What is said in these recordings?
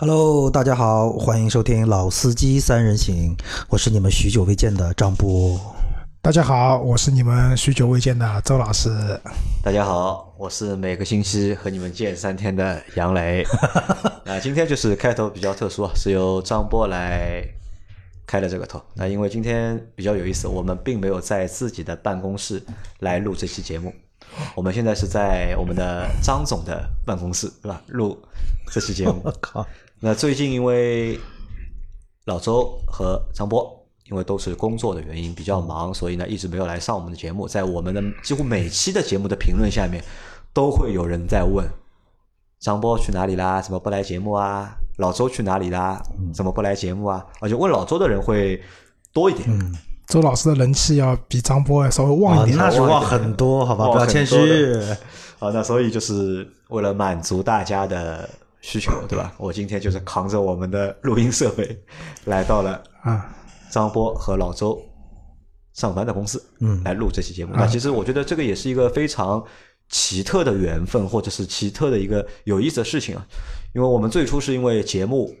Hello，大家好，欢迎收听《老司机三人行》，我是你们许久未见的张波。大家好，我是你们许久未见的周老师。大家好，我是每个星期和你们见三天的杨磊。那今天就是开头比较特殊，是由张波来开的这个头。那因为今天比较有意思，我们并没有在自己的办公室来录这期节目，我们现在是在我们的张总的办公室，对吧？录这期节目。我靠，那最近因为老周和张波，因为都是工作的原因比较忙，所以呢一直没有来上我们的节目。在我们的几乎每期的节目的评论下面，都会有人在问张波去哪里啦？怎么不来节目啊？老周去哪里啦？怎么不来节目啊？而且问老周的人会多一点。嗯周老师的人气要比张波稍微旺啊一点。那是旺很多，好吧，不要谦虚的。啊，那所以就是为了满足大家的需求，对吧？我今天就是扛着我们的录音设备，来到了啊，张波和老周上班的公司，嗯来录这期节目。啊那其实我觉得这个也是一个非常奇特的缘分，或者是奇特的一个有意思的事情啊。因为我们最初是因为节目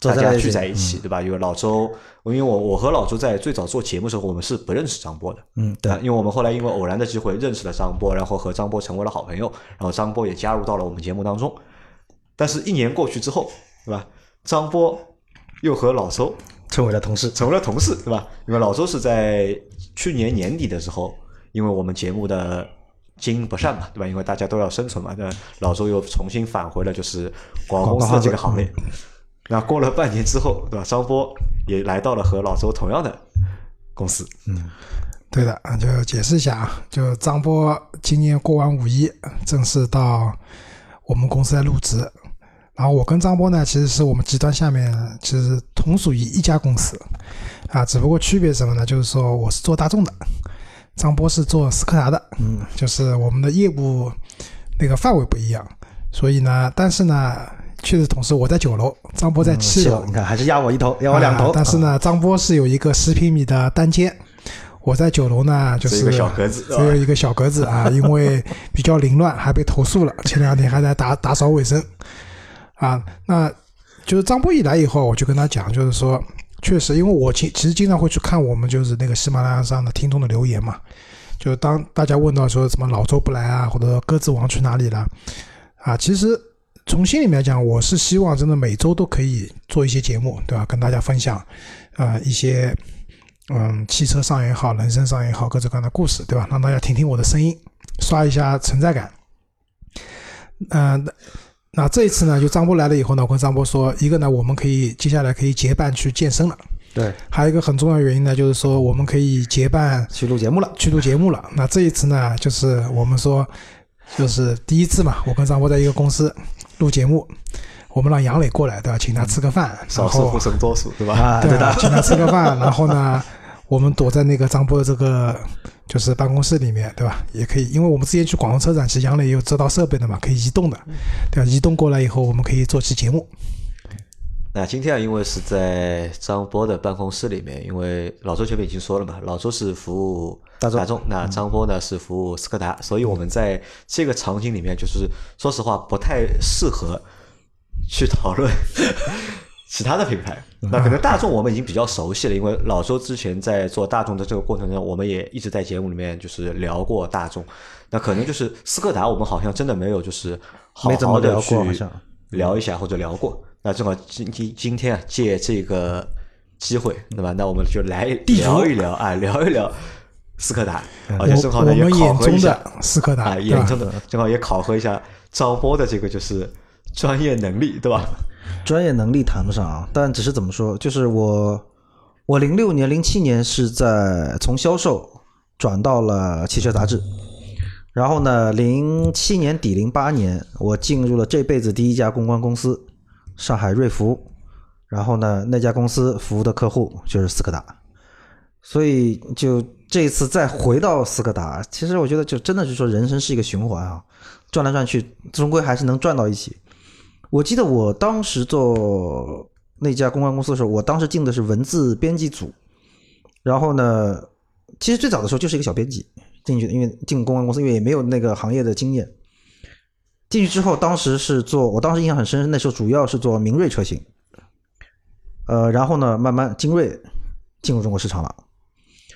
大家聚在一起对吧？因为老周，因为我我和老周在最早做节目的时候，我们是不认识张波的。嗯，对啊，，因为我们后来因为偶然的机会认识了张波，然后和张波成为了好朋友，然后张波也加入到了我们节目当中。但是，一年过去之后，对吧？张波又和老周成为了同事。成为了同事，对吧？因为老周是在去年年底的时候，因为我们节目的经营不善嘛，对吧？因为大家都要生存嘛，那老周又重新返回了就是广告公司的这个行列。那过了半年之后，对吧？张波也来到了和老周同样的公司，嗯对的，啊就解释一下啊，就张波今年过完五一，正式到我们公司来入职。然后我跟张波呢，其实是我们集团下面其实同属于一家公司啊，只不过区别什么呢？就是说我是做大众的，张波是做斯柯达的，嗯，就是我们的业务那个范围不一样，所以呢，但是呢，确实同时我在九楼，张波在七楼，你看还是压我一头，压我两头。啊但是呢，张波是有一个十平米的单间，我在九楼呢，就是只有一个小格子只有一个小格子啊，因为比较凌乱，还被投诉了。前两天还在打打扫卫生啊。那就是张波一来以后，我就跟他讲，就是说，确实，因为我其其实经常会去看我们就是那个喜马拉雅上的听众的留言嘛，就是当大家问到说什么老周不来啊，或者说鸽子王去哪里了啊，其实从心里面讲，我是希望真的每周都可以做一些节目，对吧？跟大家分享，呃，一些嗯汽车上也好，人生上也好，各种各样的故事，对吧？让大家听听我的声音，刷一下存在感。嗯、那这一次呢，就张波来了以后呢，我跟张波说，一个呢，我们可以接下来可以结伴去健身了，对，还有一个很重要的原因呢，就是说我们可以结伴去录节目了。去录节目了。那这一次呢，就是我们说，就是第一次嘛，我跟张波在一个公司录节目，我们让杨磊过来，对吧？请他吃个饭，少数服从多数，对吧？啊，对对的，请他吃个饭，然后呢，我们躲在那个张波的这个就是办公室里面，对吧？也可以，因为我们之前去广州车展，其实杨磊也有这套设备的嘛，可以移动的，对吧？移动过来以后，我们可以做期节目。那今天啊，因为是在张波的办公室里面，因为老周前面已经说了嘛，老周是服务大众那张波呢是服务斯柯达，所以我们在这个场景里面，就是说实话不太适合去讨论其他的品牌。那可能大众我们已经比较熟悉了，因为老周之前在做大众的这个过程中，我们也一直在节目里面就是聊过大众。那可能就是斯柯达，我们好像真的没有就是好好的去聊一下或者聊过。那正好今今今天啊，借这个机会，对吧？那我们就来聊一聊啊，聊一聊斯柯达，而且正好呢也考核一下斯柯达，眼中的正好也考核一下张波的这个就是专业能力，对吧？专业能力谈不上啊，但只是怎么说，就是我，我零六年、零七年是在从销售转到了汽车杂志，然后呢，零七年底、零八年我进入了这辈子第一家公关公司——上海瑞福，然后呢，那家公司服务的客户就是斯柯达，所以就这一次再回到斯柯达，其实我觉得就真的是说人生是一个循环啊，转来转去，终归还是能转到一起。我记得我当时做那家公关公司的时候，我当时进的是文字编辑组，然后呢，其实最早的时候就是一个小编辑进去，因为进公关公司，因为也没有那个行业的经验。进去之后，当时是做，我当时印象很深，那时候主要是做明锐车型，呃，然后呢，慢慢精锐进入中国市场了，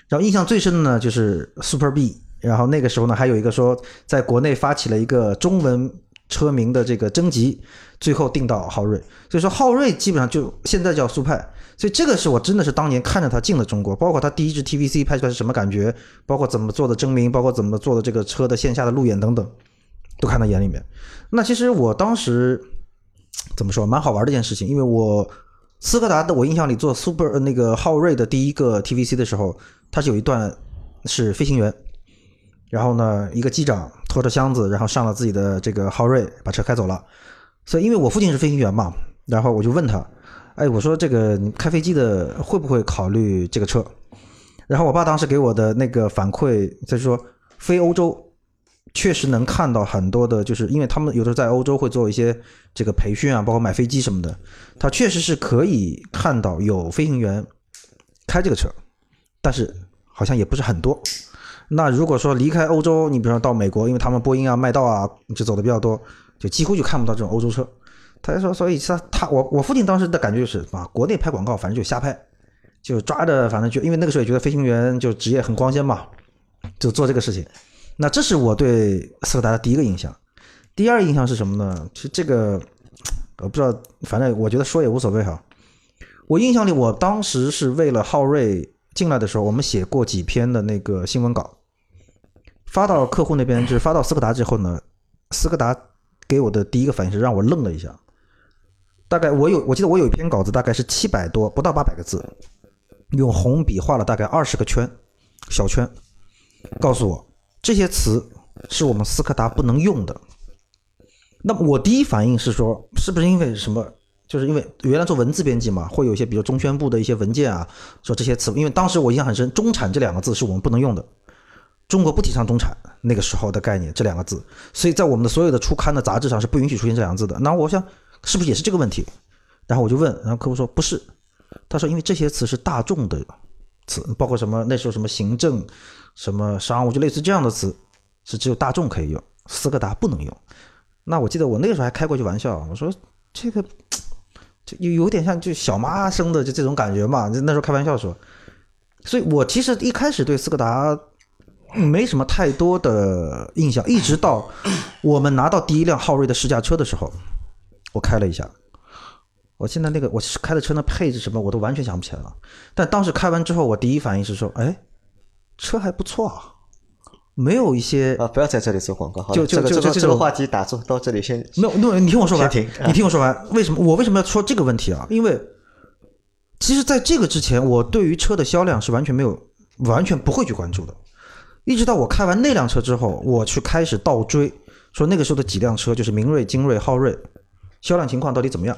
然后印象最深的呢就是 Super B，然后那个时候呢还有一个说在国内发起了一个中文车名的这个征集，最后定到昊锐，所以说昊锐基本上就现在叫速派，所以这个是我真的是当年看着它进了中国，包括它第一支 TVC 拍出来是什么感觉，包括怎么做的征名，包括怎么做的这个车的线下的路演等等，都看到眼里面。那其实我当时怎么说，蛮好玩的一件事情，因为我斯柯达的我印象里做 Super 那个昊锐的第一个 TVC 的时候，它是有一段是飞行员，然后呢一个机长拖着箱子，然后上了自己的这个昊锐，把车开走了。所以因为我父亲是飞行员嘛，然后我就问他，哎，我说这个你开飞机的会不会考虑这个车？然后我爸当时给我的那个反馈就是说，飞欧洲确实能看到很多的，就是因为他们有的时候在欧洲会做一些这个培训啊，包括买飞机什么的，他确实是可以看到有飞行员开这个车，但是好像也不是很多。那如果说离开欧洲，你比如说到美国，因为他们波音啊、麦道啊就走的比较多，就几乎就看不到这种欧洲车。他就说，所以他他我我父亲当时的感觉就是啊，国内拍广告反正就瞎拍，就抓着反正就因为那个时候也觉得飞行员就职业很光鲜嘛，就做这个事情。那这是我对斯柯达的第一个印象。第二印象是什么呢？其实这个我不知道，反正我觉得说也无所谓哈。我印象里，我当时是为了昊锐进来的时候，我们写过几篇的那个新闻稿，发到客户那边，就是发到斯柯达之后呢，斯柯达给我的第一个反应是让我愣了一下。大概我有，我记得我有一篇稿子，大概是七百多，不到八百个字，用红笔画了大概二十个圈，小圈，告诉我这些词是我们斯柯达不能用的。那么我第一反应是说，是不是因为什么？就是因为原来做文字编辑嘛，会有一些比如中宣部的一些文件啊，说这些词，因为当时我印象很深，“中产”这两个字是我们不能用的，中国不提倡中产那个时候的概念这两个字，所以在我们的所有的初刊的杂志上是不允许出现这两个字的。那我想是不是也是这个问题？然后我就问，然后客户说不是，他说因为这些词是大众的词，包括什么那时候什么行政、什么商务，就类似这样的词，是只有大众可以用，斯柯达不能用。那我记得我那个时候还开过句玩笑，我说这个就有有点像就小妈生的就这种感觉嘛，那时候开玩笑说。所以我其实一开始对斯柯达没什么太多的印象，一直到我们拿到第一辆昊锐的试驾车的时候，我开了一下。我现在那个我开的车的配置什么我都完全想不起来了，但当时开完之后，我第一反应是说，哎，车还不错啊。没有一些啊，不要在这里做广告。好就就这个这个这就这个话题打住，到这里先没有，那你听我说完，你听我说完。为什么我为什么要说这个问题啊？因为其实在这个之前，我对于车的销量是完全没有、完全不会去关注的。一直到我开完那辆车之后，我去开始倒追，说那个时候的几辆车，就是明锐、精锐、昊锐，销量情况到底怎么样？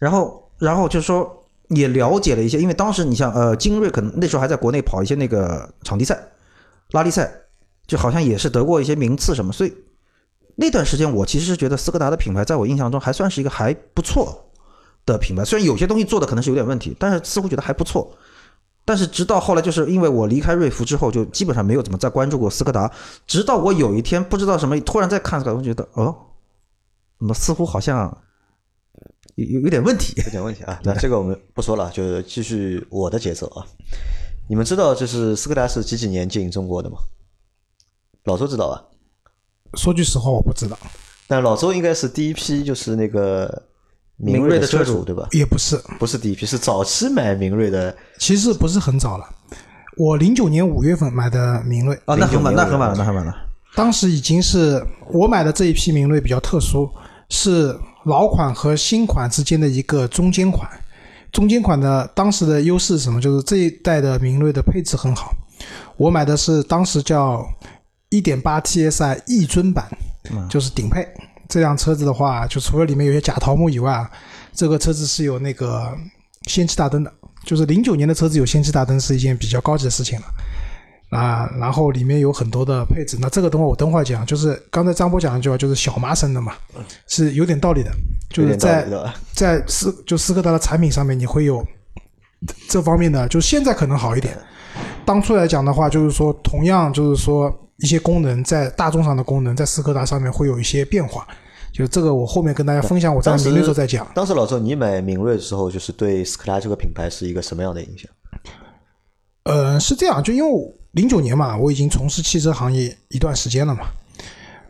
然后，然后就是说也了解了一些，因为当时你像呃精锐可能那时候还在国内跑一些那个场地赛、拉力赛，就好像也是得过一些名次什么，所以那段时间我其实是觉得斯柯达的品牌在我印象中还算是一个还不错的品牌，虽然有些东西做的可能是有点问题，但是似乎觉得还不错。但是直到后来，就是因为我离开瑞福之后，就基本上没有怎么再关注过斯柯达。直到我有一天不知道什么，突然再看斯柯达，我觉得哦，怎么似乎好像有有有点问题。有点问题啊。那这个我们不说了，就继续我的节奏啊。你们知道就是斯柯达是几几年进中国的吗？老周知道吧？说句实话，我不知道，但老周应该是第一批，就是那个明明锐的车车主对吧？也不是，不是第一批，是早期买明锐的。其实不是很早了。我零九年五月份买的明锐，啊，那很晚，那很晚了，那很晚了。当时已经是我买的这一批明锐比较特殊，是老款和新款之间的一个中间款。中间款的当时的优势是什么？就是这一代的明锐的配置很好。我买的是当时叫1.8 TSI 逸尊版，就是顶配。这辆车子的话，就除了里面有些假桃木以外啊，这个车子是有那个氙气大灯的。就是零九年的车子有氙气大灯是一件比较高级的事情了。啊，然后里面有很多的配置，那这个等会我等会儿讲，就是刚才张波讲的句话，就是小麻生的嘛，是有点道理的，就是在。在斯就斯柯达的产品上面，你会有这方面的，就现在可能好一点。当初来讲的话，就是说同样就是说一些功能在大众上的功能，在斯柯达上面会有一些变化。就这个，我后面跟大家分享，我在明锐时候再讲。当时老周你买明锐的时候，就是对斯柯达这个品牌是一个什么样的影响？呃，是这样，就因为零九年嘛，我已经从事汽车行业一段时间了嘛，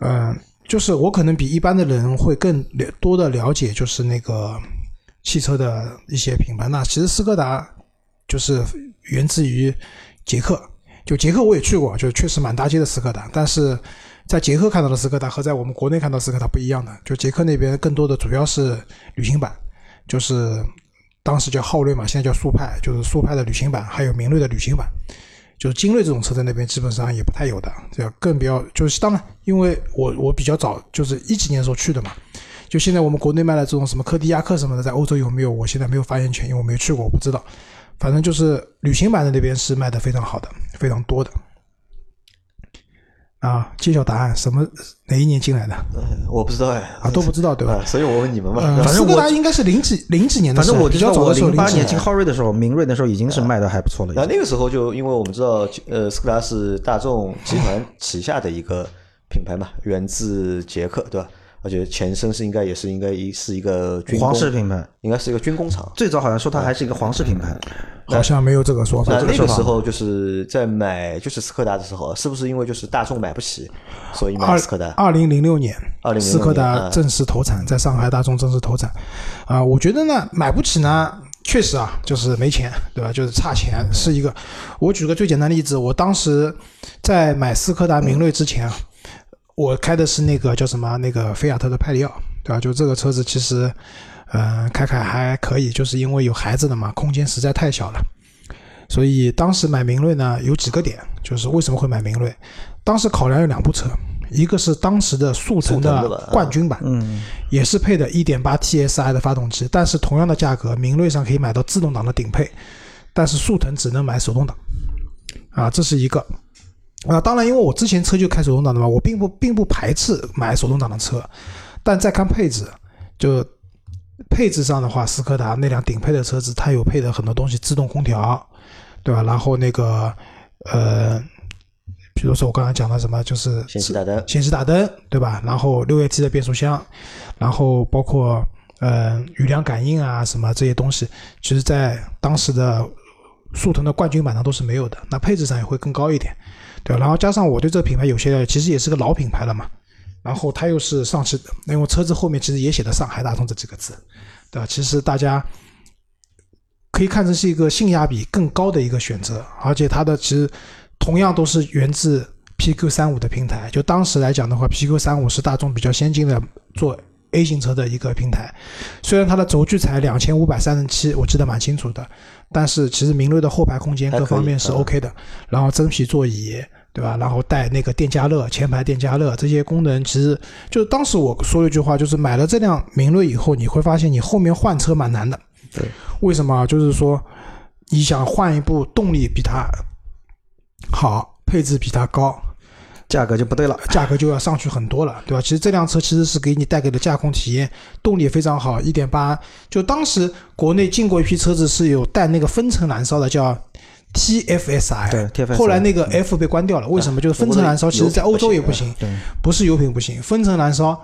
嗯、就是我可能比一般的人会更了多的了解，就是那个汽车的一些品牌。那其实斯柯达就是源自于捷克，就捷克我也去过，就是确实满大街的斯柯达，但是在捷克看到的斯柯达和在我们国内看到斯柯达不一样的，就捷克那边更多的主要是旅行版，就是当时叫昊锐嘛，现在叫速派，就是速派的旅行版，还有明锐的旅行版。就是精锐这种车在那边基本上也不太有的，这样更不要就是当然，因为我我比较早就是一几年的时候去的嘛，就现在我们国内卖的这种什么科迪亚克什么的，在欧洲有没有？我现在没有发言权，因为我没去过，我不知道。反正就是旅行版的那边是卖的非常好的，非常多的。啊，揭晓答案，什么哪一年进来的我不知道哎，啊？都不知道对吧？啊，所以我问你们嘛。呃，反正斯柯达我应该是零几零几年的反正我知道，我较早的时候，零八年进昊锐的时候，明锐那时候已经是卖的还不错了。那那个时候就因为我们知道，呃，斯柯达是大众集团旗下的一个品牌嘛，源自捷克，对吧？而且前身是应该也是应该一是一个军工皇室品牌，应该是一个军工厂。最早好像说它还是一个皇室品牌，好像没有这个说法那。那个时候就是在买就是斯柯达的时候，是不是因为就是大众买不起，所以买二斯柯达？二零零六年，2006斯柯达正式投产，在上海大众正式投产。啊、我觉得呢，买不起呢，确实啊，就是没钱，对吧？就是差钱是一个。我举个最简单的例子，我当时在买斯柯达明锐之前啊，我开的是那个叫什么那个菲亚特的派里奥，对吧？就这个车子其实，嗯、开开还可以，就是因为有孩子的嘛，空间实在太小了。所以当时买明锐呢，有几个点，就是为什么会买明锐？当时考量有两部车，一个是当时的速腾的冠军版，嗯，也是配的1.8 TSI 的发动机，但是同样的价格，明锐上可以买到自动挡的顶配，但是速腾只能买手动挡，啊，这是一个。啊，当然，因为我之前车就开手动挡的嘛，我并不并不排斥买手动挡的车，但再看配置，就配置上的话，斯柯达那辆顶配的车子，它有配的很多东西，自动空调，对吧？然后那个呃，比如说我刚才讲的什么，就是显示大灯，氙气大灯，对吧？然后六 AT 的变速箱，然后包括呃雨量感应啊什么这些东西，其实在当时的速腾的冠军版上都是没有的，那配置上也会更高一点，对？然后加上我对这个品牌有些其实也是个老品牌了嘛，然后它又是上汽，因为车子后面其实也写的上海大众这几个字，对吧？其实大家可以看成是一个性价比更高的一个选择，而且它的其实同样都是源自 PQ 三五的平台。就当时来讲的话，PQ 三五是大众比较先进的做 A 型车的一个平台。虽然它的轴距才两千五百三十七，我记得蛮清楚的，但是其实明锐的后排空间各方面是嗯 OK 的，然后真皮座椅。对吧？然后带那个电加热、前排电加热这些功能，其实就是当时我说了一句话，就是买了这辆明锐以后，你会发现你后面换车蛮难的。对，为什么？就是说你想换一部动力比它好、配置比它高，价格就不对了。价格就要上去很多了，对吧？其实这辆车其实是给你带给的驾控体验，动力也非常好，一点八。就当时国内进过一批车子是有带那个分层燃烧的，叫 TFSI。对，TFSI 后来那个 F 被关掉了，为什么？就是分层燃烧，其实在欧洲也不行，对，不是油品不行，分层燃烧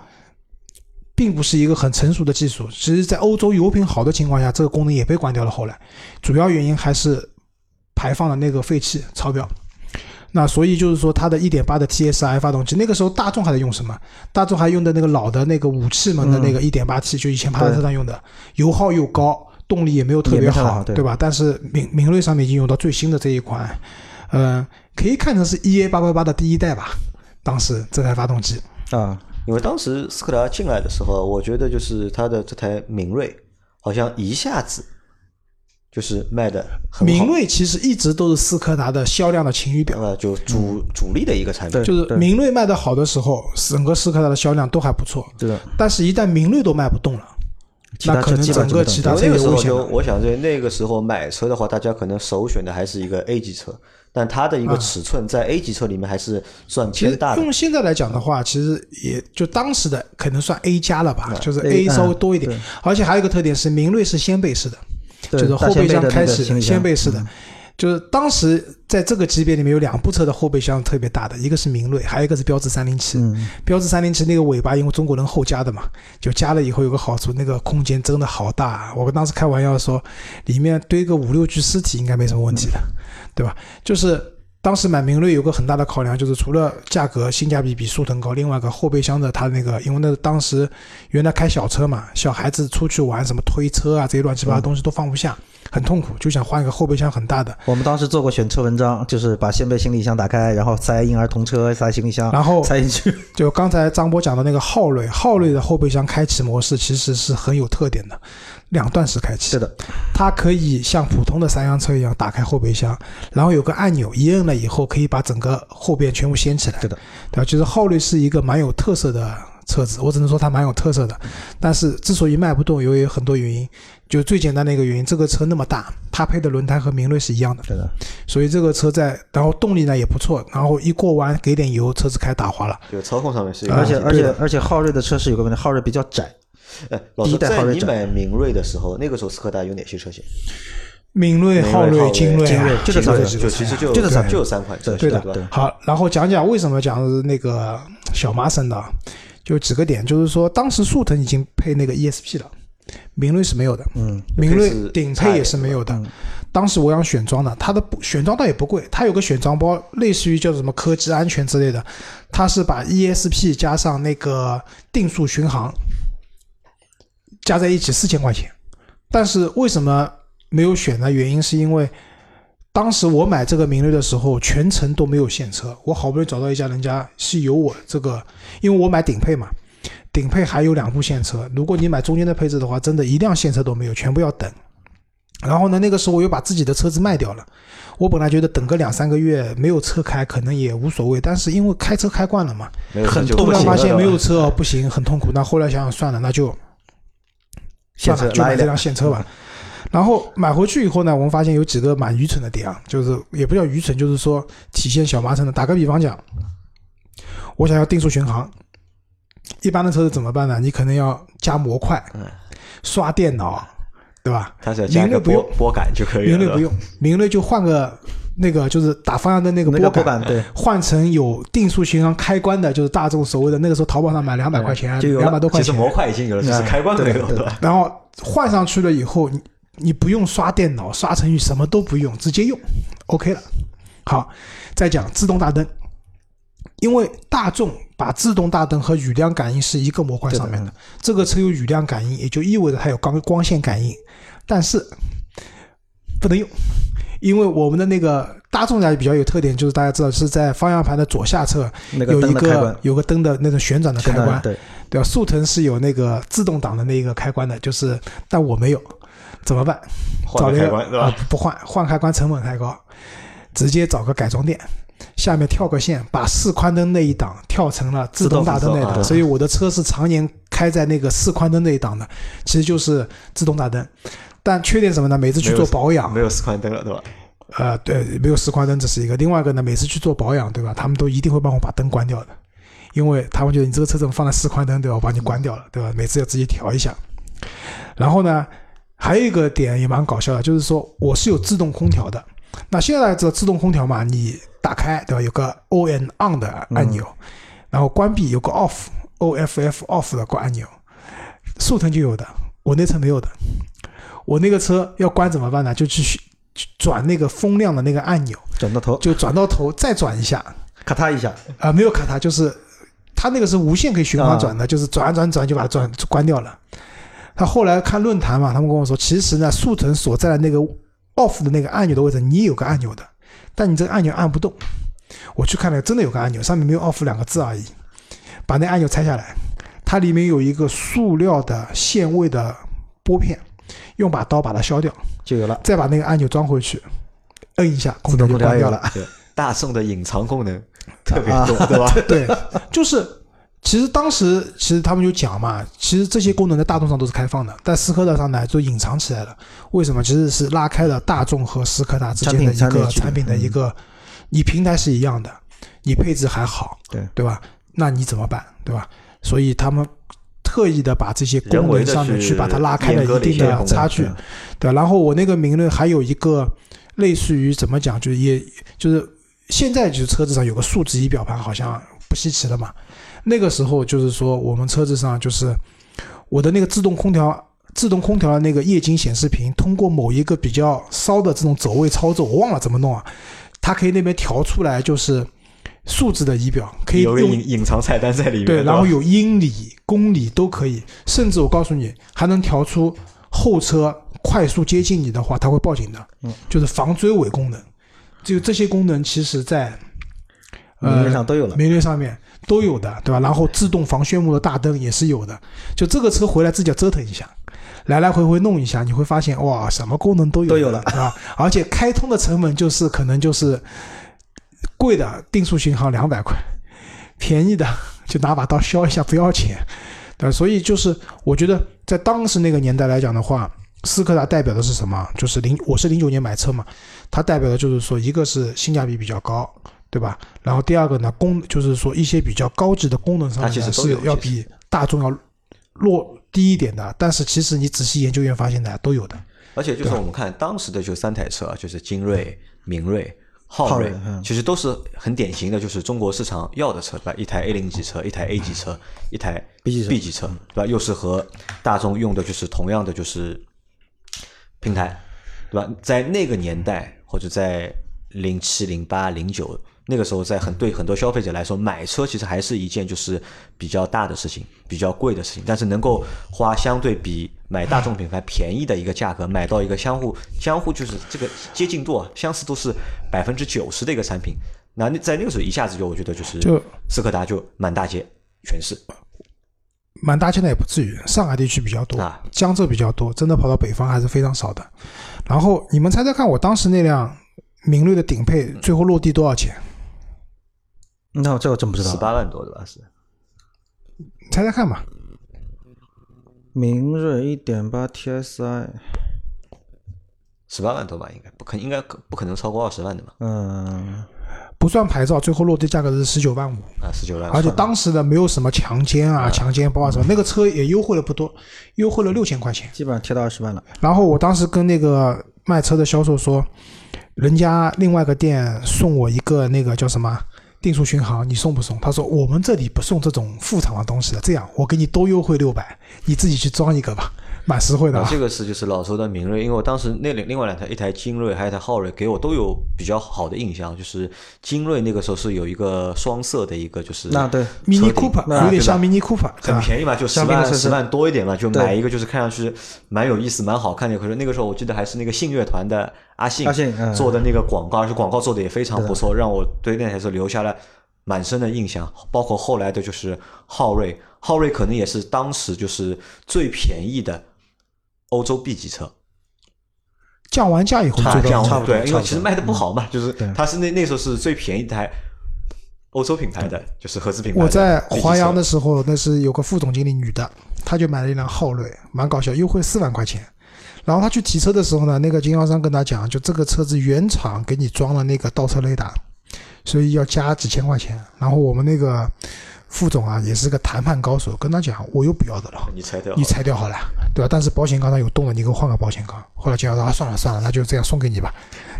并不是一个很成熟的技术。其实，在欧洲油品好的情况下，这个功能也被关掉了。后来，主要原因还是排放的那个废气超标。那所以就是说，它的1.8的 TSI 发动机，那个时候大众还在用什么？大众还用的那个老的那个五气门的那个 1.8T，、就以前帕萨特上用的，油耗又高，动力也没有特别好对吧？但是明明锐上面已经用到最新的这一款，呃，可以看成是 EA 八八八的第一代吧。当时这台发动机，啊，因为当时斯柯达进来的时候，我觉得就是它的这台明锐好像一下子就是卖的很好，明锐其实一直都是斯柯达的销量的晴雨表。呃，就主、主力的一个产品对。就是明锐卖的好的时候，整个斯柯达的销量都还不错。对的，但是，一旦明锐都卖不动了，那可能整个其他车因为那个时候就，也危险了。我想在那个时候买车的话，大家可能首选的还是一个 A 级车，但它的一个尺寸在 A 级车里面还是算其实偏大的。用现在来讲的话，其实也就当时的可能算 A 加了吧，就是 A，A 稍微多一点嗯。而且还有一个特点是，明锐是掀背式的，对就是后备箱开启大掀背式的。就是当时在这个级别里面有两部车的后备箱特别大的，一个是明锐，还有一个是标致三零七。嗯，标致三零七那个尾巴，因为中国人后加的嘛，就加了以后有个好处，那个空间真的好大啊。我当时开玩笑说，里面堆个五六具尸体应该没什么问题的，对吧？就是当时买明锐有个很大的考量，就是除了价格性价比比速腾高，另外一个后备箱的它那个，因为那当时原来开小车嘛，小孩子出去玩什么推车啊这些乱七八糟东西都放不下，很痛苦，就想换一个后备箱很大的。我们当时做过选车文章，就是把掀背行李箱打开，然后塞婴儿童车，塞行李箱，然后塞进去。就刚才张波讲的那个昊锐，昊锐的后备箱开启模式其实是很有特点的，两段式开启。是的，它可以像普通的三厢车一样打开后备箱，然后有个按钮，一摁了以后可以把整个后边全部掀起来。是的，对吧？就是昊锐是一个蛮有特色的车子，我只能说它蛮有特色的。但是之所以卖不动，由于很多原因，就最简单的一个原因，这个车那么大，它配的轮胎和明锐是一样的，对的，所以这个车在，然后动力呢也不错，然后一过弯给点油，车子开打滑了。就操控上面是有而且而。且而且昊锐的车是有个问题，昊锐比较窄，哎，老师，第一代昊在你买明锐的时候，那个时候斯柯达有哪些车型？明锐、昊锐、精锐啊精锐，就这三个这几个车呀就其实就就这三个就有三款车型，对的？对好，然后讲讲为什么讲那个小麻生的啊，就几个点，就是说当时速腾已经配那个 ESP 了，明锐是没有的，嗯，明锐顶配也是没有的。嗯当时我想选装的，它的不选装倒也不贵，它有个选装包，类似于叫什么科技安全之类的，它是把 ESP 加上那个定速巡航加在一起四千块钱。但是为什么没有选呢？原因是因为当时我买这个明锐的时候，全程都没有现车，我好不容易找到一家人家是有我这个，因为我买顶配嘛，顶配还有两部现车，如果你买中间的配置的话，真的一辆现车都没有，全部要等。然后呢，那个时候我又把自己的车子卖掉了。我本来觉得等个两三个月没有车开可能也无所谓，但是因为开车开惯了嘛，很痛突然发现没有车哦不行，很痛苦。那后来想想算了，那就现车算了，就买这辆辆现车吧。然后买回去以后呢，我们发现有几个蛮愚蠢的点啊，就是也不叫愚蠢，就是说体现小麻城的。打个比方讲，我想要定速巡航，一般的车子怎么办呢？你可能要加模块嗯，刷电脑，对吧？它是要加个明锐不用拨拨杆就可以了。明锐不用，明锐就换个那个就是打方向灯那个那个拨拨杆，杆对，换成有定速巡航开关的，就是大众所谓的那个时候淘宝上买两百块钱，两百多块钱，其实模块已经有了，只是嗯开关没有，对对对吧？然后换上去了以后，你你不用刷电脑、刷程序，什么都不用，直接用，OK 了。好，再讲自动大灯，因为大众把自动大灯和雨量感应是一个模块上面的，这个车有雨量感应，也就意味着它有光光线感应，但是不能用。因为我们的那个大众家比较有特点，就是大家知道是在方向盘的左下侧有一个有个灯的那种旋转的开关，对，对吧？速腾是有那个自动挡的那个开关的，就是但我没有，怎么办？找换了一个个开关对吧啊？不换，换开关成本太高，直接找个改装店，下面跳个线，把四宽灯那一档跳成了自动大灯那一档，啊所以我的车是常年开在那个四宽灯那一档的，其实就是自动大灯。但缺点什么呢？每次去做保养没，有四宽灯了，对吧？呃，对，没有四宽灯，这是一个。另外一个呢，每次去做保养，对吧？他们都一定会帮我把灯关掉的，因为他们觉得你这个车怎么放在四宽灯，对吧？我把你关掉了，对吧？每次要自己调一下。然后呢，还有一个点也蛮搞笑的，就是说我是有自动空调的。那现在大家知道自动空调嘛？你打开，对吧？有个 O N on 的按钮，然后关闭有个 off O F F off 的个按钮。速腾就有的，我那车没有的。我那个车要关怎么办呢？就去去转那个风量的那个按钮，转到头，就转到头再转一下，咔嗒一下，啊、没有咔嗒，就是它那个是无限可以循环转的，就是转转转就把它转关掉了。他后来看论坛嘛，他们跟我说，其实呢，速腾所在的那个 off 的那个按钮的位置，你也有个按钮的，但你这个按钮按不动。我去看了，真的有个按钮，上面没有 off 两个字而已。把那按钮拆下来，它里面有一个塑料的限位的拨片，用把刀把它削掉，就有了。再把那个按钮装回去，摁一下，空自动调就关掉了，大宋的隐藏功能。特别啊多，对吧？对，就是其实当时其实他们就讲嘛，其实这些功能在大众上都是开放的，但斯柯达上呢就隐藏起来了。为什么？其实是拉开了大众和斯柯达之间的一个产品的一个，你平台是一样的，你配置还好，对对吧？那你怎么办，对吧？所以他们特意的把这些功能上面去去把它拉开了一定的差距对，对。然后我那个明锐还有一个类似于怎么讲，就是也就是现在就是车子上有个数字仪表盘，好像不稀奇了嘛。那个时候就是说我们车子上就是我的那个自动空调。自动空调的那个液晶显示屏，通过某一个比较骚的这种走位操作，我忘了怎么弄啊，它可以那边调出来就是数字的仪表，可以用有个隐隐藏菜单在里面。对，然后有英里、公里都可以，甚至我告诉你，还能调出后车快速接近你的话，它会报警的，嗯，就是防追尾功能。就这些功能，其实在名呃人上都有了。名列上面都有的，对吧？然后自动防眩目的大灯也是有的。就这个车回来自己要折腾一下，来来回回弄一下，你会发现哇，什么功能都有的都有了啊！而且开通的成本就是可能就是贵的定速巡航两百块，便宜的就拿把刀削一下不要钱，对吧？所以就是我觉得在当时那个年代来讲的话，斯柯达代表的是什么？就是零，我是零九年买车嘛，它代表的就是说，一个是性价比比较高，对吧？然后第二个呢，功就是说一些比较高级的功能上它其实是要比大众要落低一点的，但是其实你仔细研究，会发现的都有的。而且就是我们看当时的就三台车啊，就是精锐、明锐、昊锐其实都是很典型的，就是中国市场要的车，对吧？一台 A 零级车，一台 A 级车，一台 B 级车 B 级车，对吧？又是和大众用的就是同样的就是平台，对吧？在那个年代或者在零七、零八、零九那个时候，在很对很多消费者来说，买车其实还是一件就是比较大的事情，比较贵的事情。但是能够花相对比买大众品牌便宜的一个价格，买到一个相互相互就是这个接近度啊，相似度是百分之九十的一个产品，那那在那个时候一下子就我觉得就是就斯柯达就满大街全是满大街的也不至于，上海地区比较多，啊，江浙比较多，真的跑到北方还是非常少的。然后你们猜猜看，我当时那辆明锐的顶配最后落地多少钱？那我这我真不知道。十八万多对吧？是猜猜看吧。明锐一点八 TSI，十八万多吧？应该不可应该可不可能超过二十万的嘛？嗯，不算牌照，最后落地价格是十九万五，啊，十九万，而且当时的没有什么强奸啊、强奸包啊什么，那个车也优惠了不多，优惠了六千块钱。基本上贴到二十万了。然后我当时跟那个卖车的销售说，人家另外一个店送我一个那个叫什么定速巡航，你送不送？他说我们这里不送这种副厂的东西了，这样我给你多优惠六百，你自己去装一个吧，蛮实惠的这个是就是老周的明锐，因为我当时那两另外两台，一台精锐，还有一台昊锐，给我都有比较好的印象。就是精锐那个时候是有一个双色的一个，就是那对，Mini Cooper 有点像 Mini Cooper，很便宜嘛，就十万十万多一点嘛，就买一个，就是看上去蛮有意思、蛮好看的。可是那个时候我记得还是那个信乐团的阿信阿信嗯做的那个广告，而且广告做的也非常不错，让我对那台车留下了满深的印象。包括后来的就是昊锐，昊锐可能也是当时就是最便宜的欧洲 B 级车。降完价以后差最高这样差不多对，因为其实卖的不好嘛，就是它是那那时候是最便宜的台欧洲品牌的，就是合资品牌我在华阳的时候，那是有个副总经理女的，她就买了一辆昊锐，蛮搞笑，优惠四万块钱。然后她去提车的时候呢，那个经销商跟她讲，就这个车子原厂给你装了那个倒车雷达，所以要加几千块钱。然后我们那个副总啊，也是个谈判高手，跟他讲，我又不要的了，你拆掉，你拆掉好了，对吧？但是保险杠上有洞了，你给我换个保险杠。后来经销商啊，算了算了，那就这样送给你吧，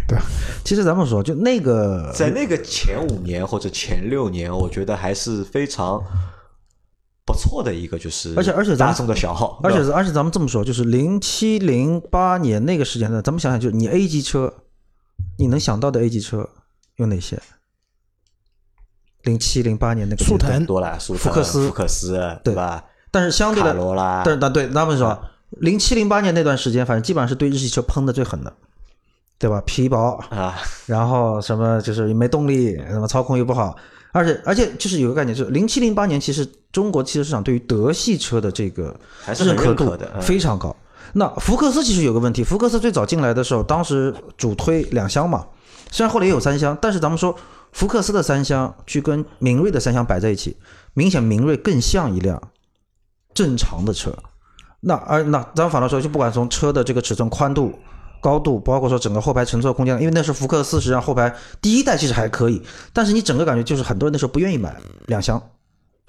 对吧？其实咱们说，就那个在那个前五年或者前六年，我觉得还是非常不错的一个，就是而且而且咱大众的小号，而且而且咱们这么说，就是零七零八年那个时间段，咱们想想，就是你 A 级车，你能想到的 A 级车有哪些？零七零八年那个速腾多了，速腾福克斯福克斯，对吧？但是相对卡的，罗拉，但是但对，咱们说，零七零八年那段时间，反正基本上是对日系车喷的最狠的，对吧？皮薄，啊，然后什么就是没动力，什么操控又不好，而且而且就是有个概念，就是零七零八年，其实中国汽车市场对于德系车的这个还是很认可度非常高。那福克斯其实有个问题，福克斯最早进来的时候，当时主推两厢嘛，虽然后来也有三厢，但是咱们说福克斯的三厢去跟明锐的三厢摆在一起，明显明锐更像一辆正常的车。那而那咱们反倒说，就不管从车的这个尺寸、宽度、高度，包括说整个后排乘坐空间，因为那是福克斯，实际上后排第一代其实还可以，但是你整个感觉就是很多人那时候不愿意买两厢，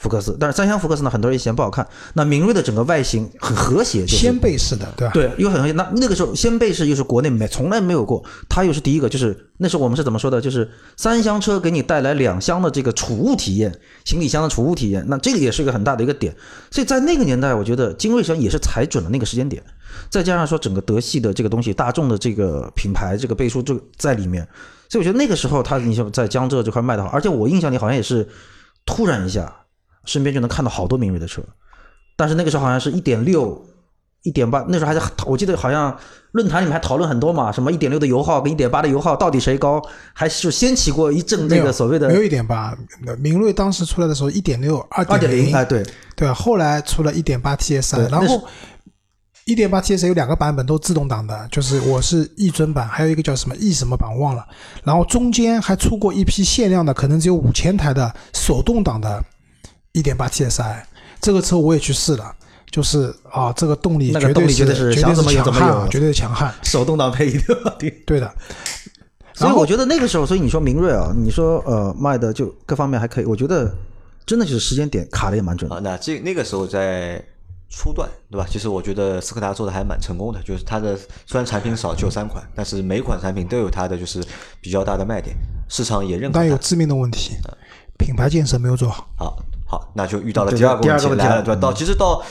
福克斯，但是三厢福克斯呢，很多人嫌不好看。那明锐的整个外形很和谐，就是掀背式的，对吧？对，又很和谐。那那个时候掀背式又是国内没从来没有过，它又是第一个，就是那时候我们是怎么说的？就是三厢车给你带来两厢的这个储物体验，行李箱的储物体验，那这个也是一个很大的一个点。所以在那个年代，我觉得精锐实际上也是踩准了那个时间点，再加上说整个德系的这个东西，大众的这个品牌这个背书就在里面，所以我觉得那个时候它你像在江浙这块卖的好，而且我印象里好像也是突然一下。身边就能看到好多明锐的车，但是那个时候好像是一点六、一点八，那时候还在，我记得好像论坛里面还讨论很多嘛，什么一点六的油耗跟一点八的油耗到底谁高，还是掀起过一阵那个所谓的没有一点八，明锐当时出来的时候一点六、二点零，哎对对吧？后来出了一点八 TSI，然后一点八 TSI 有两个版本都自动挡的，就是我是一尊版，还有一个叫什么翼什么版忘了，然后中间还出过一批限量的，可能只有五千台的手动挡的。一点八 TSI 这个车我也去试了，就是啊，这个动力绝对是绝对是强悍，绝对强悍。手动挡配一点八 T，对的。所以我觉得那个时候，所以你说明锐啊，你说呃卖的就各方面还可以，我觉得真的就是时间点卡的也蛮准。啊，那这那个时候在初段对吧？其实我觉得斯柯达做的还蛮成功的，就是它的虽然产品少，就三款，但是每款产品都有它的就是比较大的卖点，市场也认可。但有致命的问题，品牌建设没有做好。好。好，那就遇到了第二个问题来了，对吧？到其实到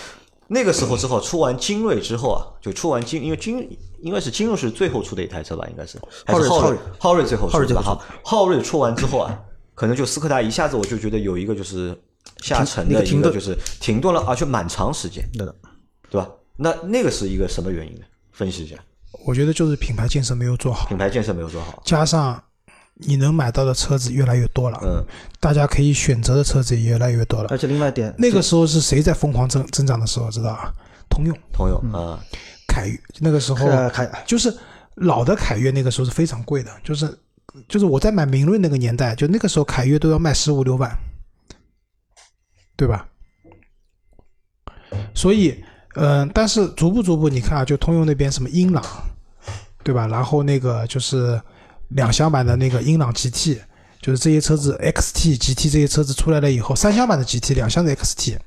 那个时候之后，出完精锐之后啊，就出完精，因为精应该是精锐是最后出的一台车吧，应该是还是昊锐，昊锐最后出的。好，昊锐出完之后啊，可能就斯柯达一下子我就觉得有一个就是下沉的一个就是停顿了，而且蛮长时间，对的，对吧？那那个是一个什么原因呢？分析一下。我觉得就是品牌建设没有做好，品牌建设没有做好，加上。你能买到的车子越来越多了，嗯，大家可以选择的车子也越来越多了。而且另外一点，那个时候是谁在疯狂增增长的时候？知道啊？通用，通用啊，凯越那个时候凯就是老的凯越，那个时候是非常贵的，就是就是我在买明锐那个年代，就那个时候凯越都要卖十五六万，对吧？所以，嗯，但是逐步逐步，你看啊，就通用那边什么英朗，对吧？然后那个就是。两厢版的那个英朗 GT，就是这些车子 XT、GT 这些车子出来了以后，三厢版的 GT，两厢的 XT，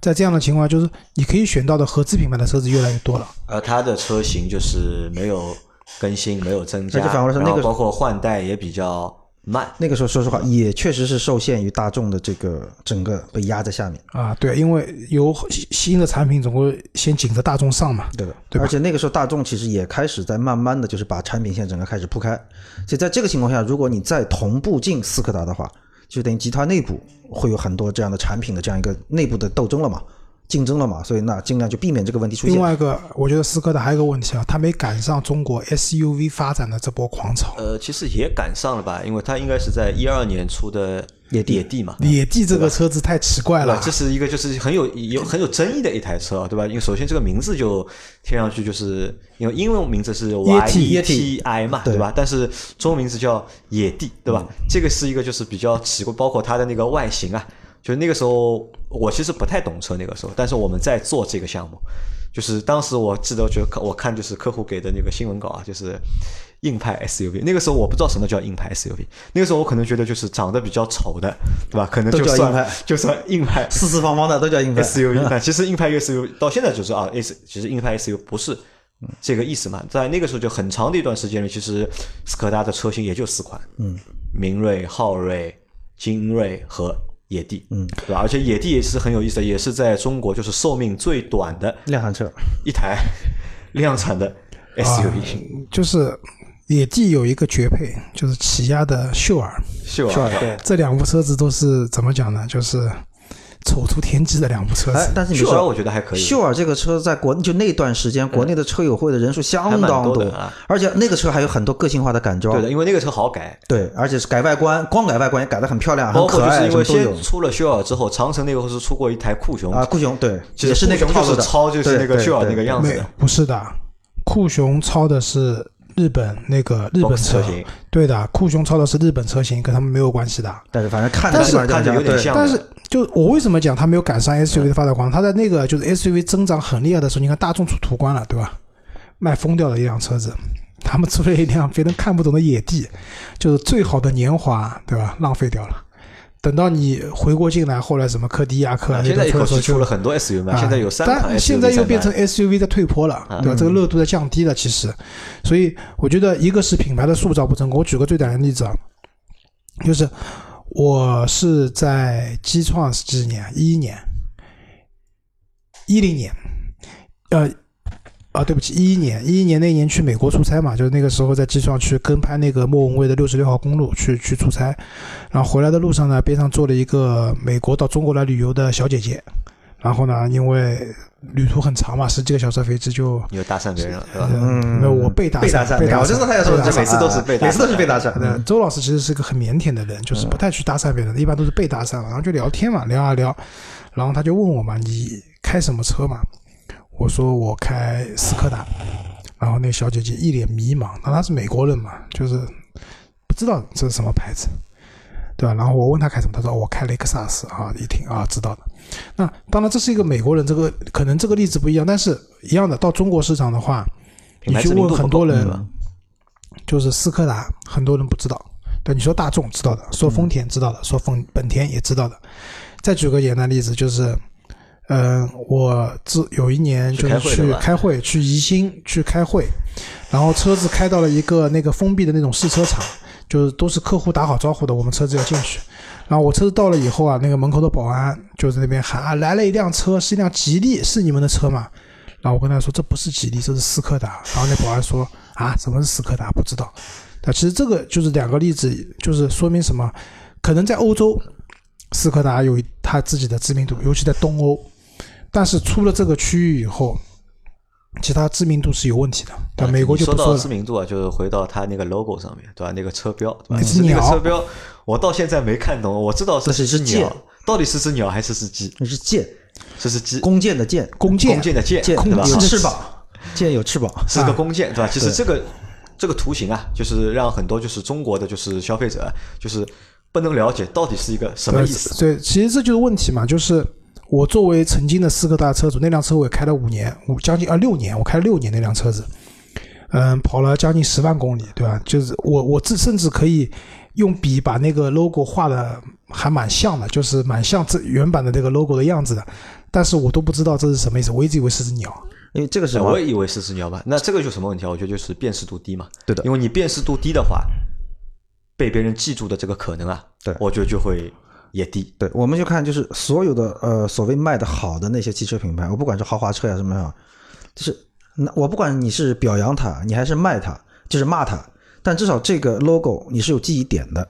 在这样的情况，就是你可以选到的合资品牌的车子越来越多了。而它的车型就是没有更新，没有增加，那个包括换代也比较。慢，那个时候说实话也确实是受限于大众的这个整个被压在下面。啊，对，因为有新的产品总会先紧着大众上嘛，对的，对而且那个时候大众其实也开始在慢慢的就是把产品线整个开始铺开，所以在这个情况下，如果你再同步进斯柯达的话，就等于集团内部会有很多这样的产品的这样一个内部的斗争了嘛。竞争了嘛，所以那尽量就避免这个问题出现。另外一个，我觉得斯柯达还有一个问题啊，它没赶上中国 SUV 发展的这波狂潮。呃，其实也赶上了吧，因为它应该是在一二年出的野地，野地嘛。野地这个车子太奇怪了，这是一个就是很有有很有争议的一台车，对吧？因为首先这个名字就听上去就是因为英文名字是 YETI 嘛，对吧？但是中文名字叫野地，对吧？这个是一个就是比较奇怪，包括它的那个外形啊。就那个时候，我其实不太懂车。那个时候，但是我们在做这个项目，就是当时我记得，就我看就是客户给的那个新闻稿啊，就是硬派 SUV。那个时候我不知道什么叫硬派 SUV。那个时候我可能觉得就是长得比较丑的，对吧？可能就算就算硬派，四四方方的都叫硬派 SUV。但其实硬派 SUV 到现在就是啊，S 其实硬派 SUV 不是这个意思嘛。在那个时候就很长的一段时间里，其实斯柯达的车型也就四款，嗯，明锐、昊锐、精锐和。野地，嗯，对吧？而且野地也是很有意思的，也是在中国就是寿命最短的量产车，一台 量产的 SUV。就是野地有一个绝配，就是起亚的秀尔，秀尔，对，这两部车子都是怎么讲呢？就是。丑出天际的两部车子，但是秀尔我觉得还可以。秀尔这个车在国内就那段时间，国内的车友会的人数相当多，而且那个车还有很多个性化的改装。对的，因为那个车好改。对，而且是改外观，光改外观也改的很漂亮，很可爱，因为先出了秀尔之后，长城那个是出过一台酷熊啊，酷熊对，也是那个套路的，抄就是那个秀尔那个样子。不是的，酷熊抄的是。日本那个日本车型，对的，酷熊抄的是日本车型，跟他们没有关系的。但是反正看着看着有点像。但是就我为什么讲他没有赶上 SUV 的发展狂？他在那个就是 SUV 增长很厉害的时候，你看大众出途观了，对吧？卖疯掉了一辆车子，他们出了一辆别人看不懂的野地，就是最好的年华，对吧？浪费掉了。等到你回过劲来，后来什么科迪亚克啊，现在一口气出了很多 SUV 现在有三款 SUV 但现在又变成 SUV 在退坡了，对吧？这个热度在降低了，其实，所以我觉得一个是品牌的塑造不成功。我举个最简单的例子啊，就是我是在基创是几年？一一年、一零年，呃。啊，对不起，一一年，一一年那一年去美国出差嘛，就是那个时候在机上去跟拍那个莫文蔚的六十六号公路去去出差，然后回来的路上呢，边上坐了一个美国到中国来旅游的小姐姐，然后呢，因为旅途很长嘛，十几个小时飞机就，你又搭讪别人了，对吧？嗯，没有我被搭被搭讪，被搭我知道他要说的每次都是被搭讪每次都是被搭讪。呃，周老师其实是个很腼腆的人，就是不太去搭讪别人，一般都是被搭讪，然后就聊天嘛，聊啊聊，然后他就问我嘛，你开什么车嘛？我说我开斯柯达，然后那小姐姐一脸迷茫，那她是美国人嘛，就是不知道这是什么牌子，对吧？然后我问她开什么，她说我开雷克萨斯啊，一听啊，知道的。那当然这是一个美国人，这个可能这个例子不一样，但是一样的，到中国市场的话，你去问很多人，就是斯柯达，很多人不知道。对，你说大众知道的，说丰田知道的，说丰本田也知道的。再举个简单例子，就是，嗯、我自有一年就是去开会去宜兴去开会，然后车子开到了一个那个封闭的那种试车场，就是都是客户打好招呼的，我们车子要进去。然后我车子到了以后啊，那个门口的保安就在那边喊啊，来了一辆车，是一辆吉利，是你们的车吗？然后我跟他说这不是吉利，这是斯柯达。然后那保安说啊，什么是斯柯达？不知道。那其实这个就是两个例子，就是说明什么？可能在欧洲，斯柯达有它自己的知名度，尤其在东欧。但是出了这个区域以后，其他知名度是有问题的。对，美国你说到就不说了。知名度啊，就是回到它那个 logo 上面，对吧？那个车标，对吧？那只其实那个车标，我到现在没看懂。我知道这是是只鸟到底是只鸟还是只鸡？那是箭，这是鸡，弓箭的箭，弓箭弓箭的箭，箭对吧？有翅膀，箭有翅膀。是个弓箭，对吧？其实这个这个图形啊，就是让很多就是中国的就是消费者啊，就是不能了解到底是一个什么意思。对，其实这就是问题嘛，就是我作为曾经的斯柯达车主，那辆车我也开了五年，五将近啊六年，我开了六年那辆车子，嗯，跑了将近十万公里，对吧？就是我我自甚至可以用笔把那个 logo 画的还蛮像的，就是蛮像这原版的那个 logo 的样子的，但是我都不知道这是什么意思，我一直以为是只鸟。因为这个是哎我也以为是只鸟吧，那这个就什么问题啊？我觉得就是辨识度低嘛。对的因为你辨识度低的话，被别人记住的这个可能啊，对我觉得就会也低。对，我们就看就是所有的呃所谓卖的好的那些汽车品牌，我不管是豪华车呀什么呀，就是那我不管你是表扬它，你还是卖它，就是骂它，但至少这个 logo 你是有记忆点的，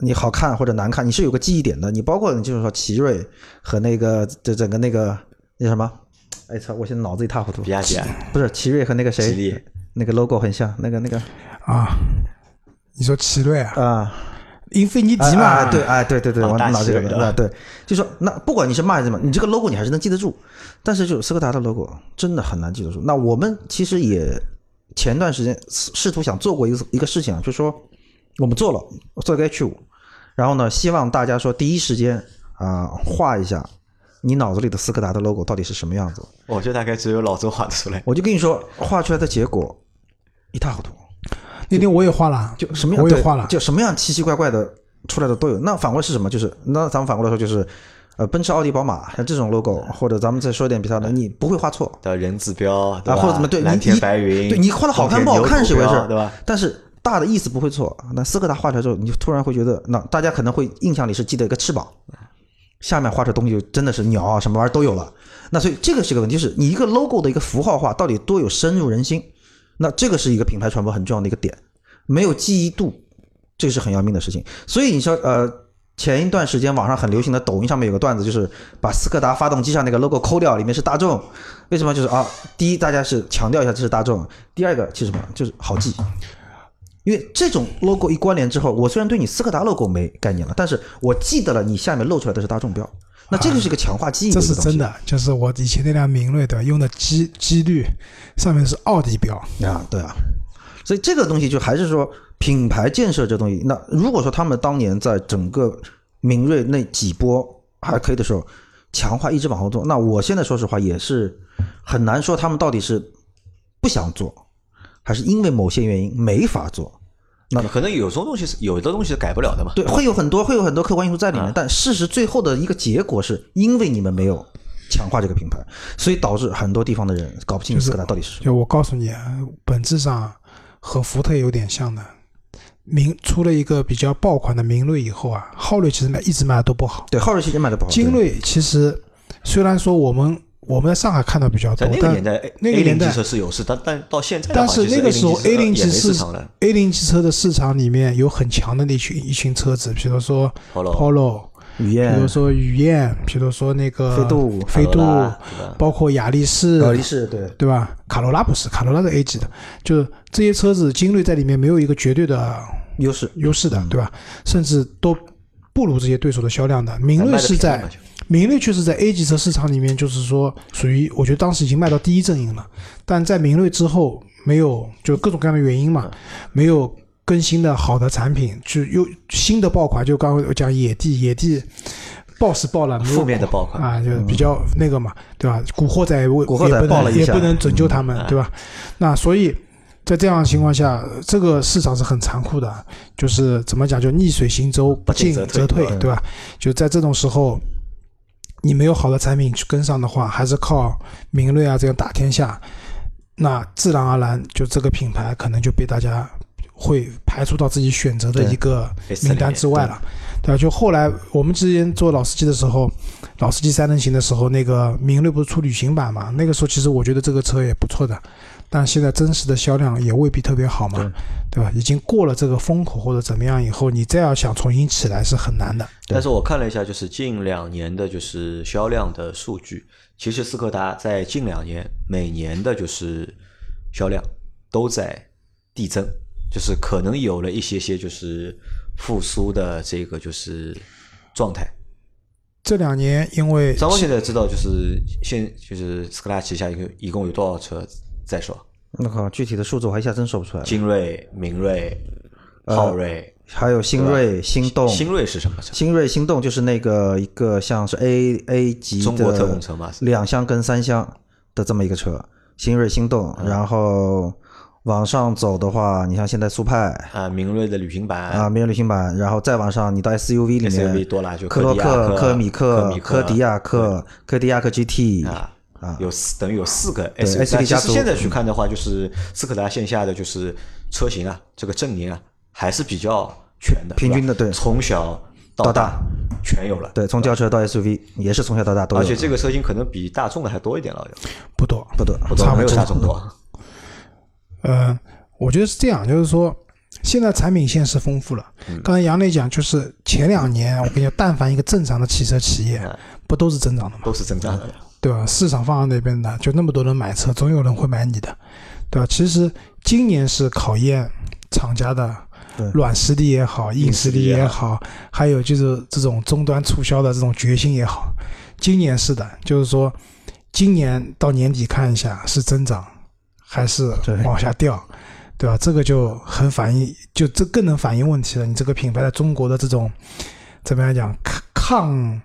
你好看或者难看，你是有个记忆点的。你包括你就是说奇瑞和那个这整个那个那什么，哎操，我现在脑子一塌糊涂比。亚迪啊，不是奇瑞和那个谁，吉利那个 logo 很像，那个那个啊，你说奇瑞啊，啊。英菲尼迪嘛，啊，对，哎，对对对，我啊大拿这个的，奇瑞的啊，对，就说那不管你是骂什么，你这个 logo 你还是能记得住，但是就斯柯达的 logo 真的很难记得住。那我们其实也前段时间试试图想做过一个一个事情啊，就是说我们做了做一个 H 五，然后呢，希望大家说第一时间啊、画一下你脑子里的斯柯达的 logo 到底是什么样子。我觉得大概只有老周画得出来。我就跟你说，画出来的结果一塌糊涂。那天我也画了，就什么样我也画了，就什么样奇奇怪怪的出来的都有。那反过来是什么？就是那咱们反过来说，就是呃，奔驰、奥迪、宝马像这种 logo，或者咱们再说点比较的，你不会画错的人字标，对啊，吧？或者怎么对，蓝天白云，对你画的好看不好看是一回事对吧？？但是大的意思不会错。那斯柯达画出来之后，你就突然会觉得，那大家可能会印象里是记得一个翅膀，下面画出来东西就真的是鸟啊，什么玩意儿都有了。那所以这个是个问题，就是你一个 logo 的一个符号化到底多有深入人心，那这个是一个品牌传播很重要的一个点。没有记忆度，这个是很要命的事情。所以你说，呃，前一段时间网上很流行的抖音上面有个段子，就是把斯柯达发动机上那个 logo 抠掉，里面是大众。为什么？就是啊，第一，大家是强调一下这是大众；第二个，其实什么？就是好记。因为这种 logo 一关联之后，我虽然对你斯柯达 logo 没概念了，但是我记得了你下面露出来的是大众标，那这个是一个强化记忆的这。是真的，就是我以前那辆明锐的用的机机滤上面是奥迪标，啊，对啊，所以这个东西就还是说品牌建设这东西。那如果说他们当年在整个明锐那几波还可以的时候，强化一直往后做，那我现在说实话也是很难说他们到底是不想做，还是因为某些原因没法做。那可能有种东西是有的东西是改不了的嘛。对，会有很多会有很多客观因素在里面，啊但事实最后的一个结果是因为你们没有强化这个品牌，所以导致很多地方的人搞不清就是斯柯达到底是什么。就我告诉你，啊，本质上和福特有点像的。明出了一个比较爆款的明锐以后啊，昊锐其实卖一直卖的都不好。对，昊锐其实卖的不好，精锐其实虽然说我们我们在上海看到比较多在，那个但年代，A 那个年代零机车是有市，但但到现在的但话，其实是那个时候 A 零机级市市场了。A 零级车的市场里面有很强的那群一群车子，比如说 Polo Polo，比如、说雨燕，比如说那个飞度飞度包括雅力士，雅力士，对，对吧？卡罗拉不是，卡罗拉是 A 级的，就是这些车子精锐在里面没有一个绝对的优势。优势的，对吧？甚至都不如这些对手的销量的。明锐是在明锐确实在 A 级车市场里面，就是说属于我觉得当时已经卖到第一阵营了，但在明锐之后没有就各种各样的原因嘛，没有更新的好的产品，就又新的爆款，就刚刚我讲野地，野地爆是爆了，没有负面的爆款啊，就比较那个嘛，对吧？古惑仔也古惑仔也不能也不能拯救他们，对吧？那所以。在这样的情况下，这个市场是很残酷的，就是怎么讲，就逆水行舟，不进进则退，对吧？就在这种时候，你没有好的产品去跟上的话，还是靠明锐啊这样打天下，那自然而然就这个品牌可能就被大家会排除到自己选择的一个名单之外了，对吧？就后来我们之前做老司机的时候，老司机三人行的时候，那个明锐不是出旅行版嘛？那个时候其实我觉得这个车也不错的，但现在真实的销量也未必特别好嘛，对吧？已经过了这个风口或者怎么样以后，你再要想重新起来是很难的。但是我看了一下，就是近两年的就是销量的数据，其实斯柯达在近两年每年的就是销量都在递增，就是可能有了一些些就是复苏的这个就是状态。这两年因为张光现在知道就是现就是斯柯达旗下一个一共有多少车在手？那靠，具体的数字我还一下真说不出来了。精锐、明锐、呃昊锐、还有新锐、心动、新锐是什么车？新锐、心动就是那个一个像是 A A 级中国特车嘛？两厢跟三厢的这么一个车，新锐、心动。嗯然后往上走的话，你像现在速派啊，明锐的旅行版啊，明锐旅行版，然后再往上，你到 SUV 里 SUV 面，多了就科洛克、科米克科、迪亚克、科迪亚克 GT 啊啊有四等于有四个其实现在去看的话，就是斯柯达线下的就是车型啊，这个阵营啊还是比较全的，平均的对从小到大全有了。对，从轿车到 SUV 也是从小到大都有，而且这个车型可能比大众的还多一点了，不多，不多不多没有大众多。呃，我觉得是这样，就是说现在产品线是丰富了。嗯刚才杨磊讲，就是前两年我跟你讲，但凡一个正常的汽车企业嗯，不都是增长的吗？都是增长的，对吧？市场放在那边的，就那么多人买车，总有人会买你的，对吧？其实今年是考验厂家的软实力也好，硬实力也好，还有就是这种终端促销的这种决心也好。今年是的，就是说，今年到年底看一下是增长还是往下掉，对吧？这个就很反映，就这更能反映问题了。你这个品牌在中国的这种怎么样讲抗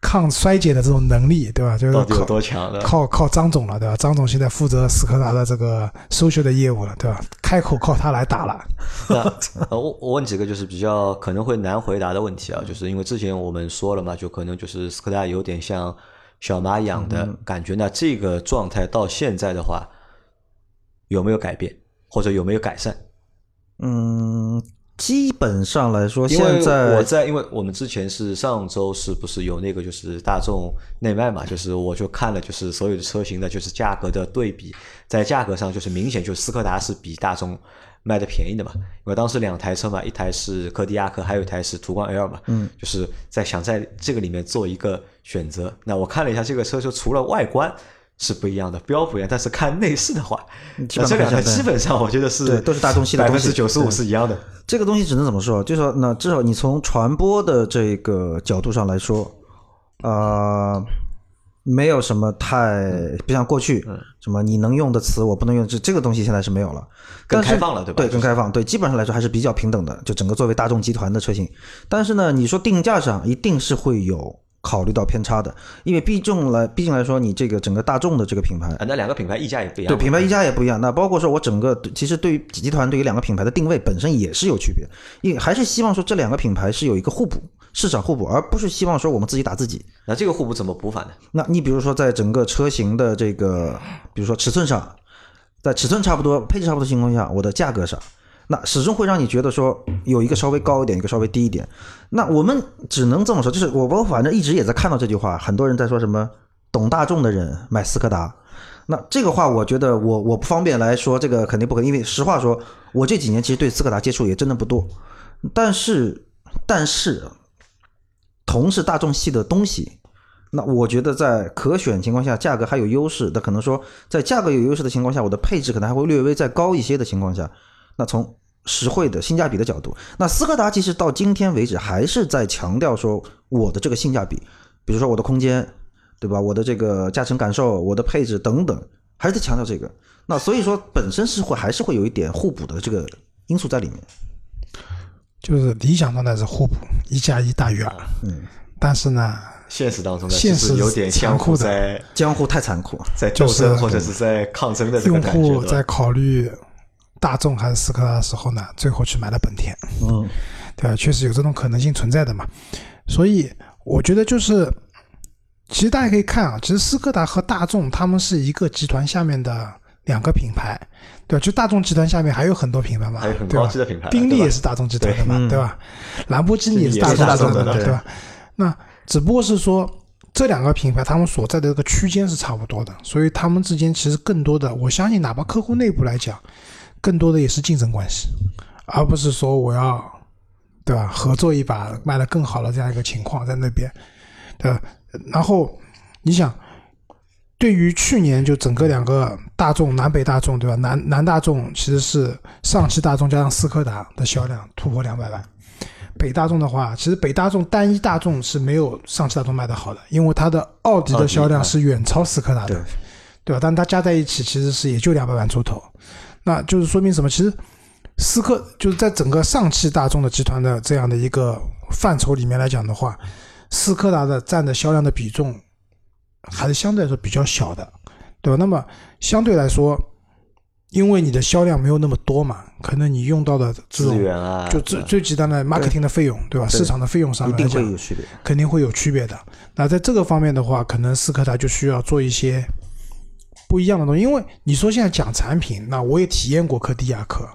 抗抗衰减的这种能力，对吧？就是到底有靠多强的？靠靠张总了，对吧？张总现在负责斯柯达的这个收秀的业务了，对吧？开口靠他来打了。那我问几个就是比较可能会难回答的问题啊，就是因为之前我们说了嘛，就可能就是斯柯达有点像小马养的感觉。那这个状态到现在的话，有没有改变，或者有没有改善？嗯，基本上来说，现在我在，因为我们之前是上周是不是有那个就是大众内卖嘛，就是我就看了就是所有的车型的就是价格的对比，在价格上就是明显就斯柯达是比大众卖的便宜的嘛，因为当时两台车嘛，一台是柯迪亚克，还有一台是途观 L 嘛，嗯，就是在想在这个里面做一个选择。那我看了一下这个车，就除了外观。是不一样的，标不一样，但是看内饰的话，基那这两台本上基本上我觉得是对都是大众系的百分之九十五是一样的。这个东西只能怎么说？就是说，那至少你从传播的这个角度上来说，呃，没有什么太不像过去，什么你能用的词我不能用，这这个东西现在是没有了，更开放了对吧对，更开放，对，基本上来说还是比较平等的，就整个作为大众集团的车型。但是呢，你说定价上一定是会有考虑到偏差的，因为毕竟来毕竟来说，你这个整个大众的这个品牌，啊，那两个品牌溢价也不一样。对品牌溢价也不一样。那包括说我整个其实对于集团对于两个品牌的定位本身也是有区别，因为还是希望说这两个品牌是有一个互补，市场互补，而不是希望说我们自己打自己。那这个互补怎么补法呢？那你比如说在整个车型的这个，比如说尺寸上，在尺寸差不多、配置差不多的情况下，我的价格上，那始终会让你觉得说有一个稍微高一点，一个稍微低一点。那我们只能这么说，就是我我反正一直也在看到这句话，很多人在说什么懂大众的人买斯柯达。那这个话，我觉得我我不方便来说，这个肯定不可，因为实话说，我这几年其实对斯柯达接触也真的不多。但是，但是，同是大众系的东西，那我觉得在可选情况下，价格还有优势的，可能说在价格有优势的情况下，我的配置可能还会略微再高一些的情况下，那从实惠的性价比的角度，那斯柯达其实到今天为止还是在强调说我的这个性价比，比如说我的空间，对吧？我的这个驾乘感受、我的配置等等，还是在强调这个。那所以说本身是会还是会有一点互补的这个因素在里面。就是理想状态是互补，一加一大于二。嗯，但是呢，现实当中呢，现实有点相互残酷的在江湖太残酷，在斗就是争或者是在抗争的这个用感觉。用户在考虑大众还是斯柯达的时候呢，最后去买了本田，嗯，对吧？确实有这种可能性存在的嘛。所以我觉得就是，其实大家可以看啊，其实斯柯达和大众他们是一个集团下面的两个品牌，对吧？就大众集团下面还有很多品牌嘛，还有很对吧高级的品牌宾利也是大众集团的嘛，对吧？兰博基尼也是大大众集团的对吧？那只不过是说这两个品牌他们所在的这个区间是差不多的，所以他们之间其实更多的，我相信哪怕客户内部来讲，更多的也是竞争关系，而不是说我要对吧合作一把卖的更好的这样一个情况在那边，对吧？然后你想。对于去年就整个两个大众南北大众对吧？南南大众其实是上汽大众加上斯柯达的销量突破两百万，北大众的话，其实北大众单一大众是没有上汽大众卖的好的，因为它的奥迪的销量是远超斯柯达的，对对吧？但它加在一起其实是也就两百万出头，那就是说明什么？其实斯柯就是在整个上汽大众的集团的这样的一个范畴里面来讲的话，斯柯达的占的销量的比重还是相对来说比较小的，对吧？那么相对来说，因为你的销量没有那么多嘛，可能你用到的这资种源啊，就最最极端的 marketing 的费用，对吧？对市场的费用上一定面来讲，会有区别。肯定会有区别的。那在这个方面的话，可能斯柯达就需要做一些不一样的东西，因为你说现在讲产品，那我也体验过柯迪亚克，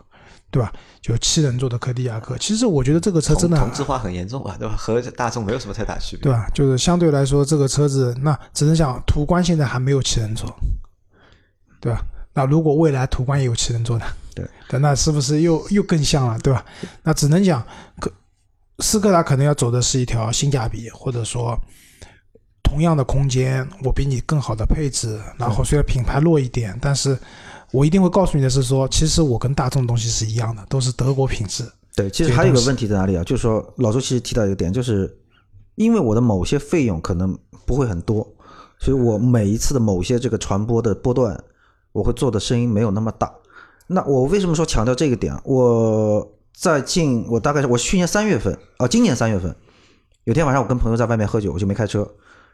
对吧？就七人座的柯迪亚克，其实我觉得这个车真的同质化很严重吧，对吧？和大众没有什么太大区别。对吧？就是相对来说，这个车子那只能讲途观现在还没有七人座，对吧？那如果未来途观也有七人座呢？对对，那是不是又又更像了，对吧？那只能讲，可斯柯达可能要走的是一条性价比，或者说同样的空间，我比你更好的配置，然后虽然品牌弱一点，但是我一定会告诉你的是说，其实我跟大众的东西是一样的，都是德国品质。对，其实还有一个问题在哪里啊？就是说老周其实提到一个点，就是因为我的某些费用可能不会很多，所以我每一次的某些这个传播的波段，我会做的声音没有那么大。那我为什么说强调这个点？我在近我大概是我去年三月份啊、今年三月份，有天晚上我跟朋友在外面喝酒，我就没开车，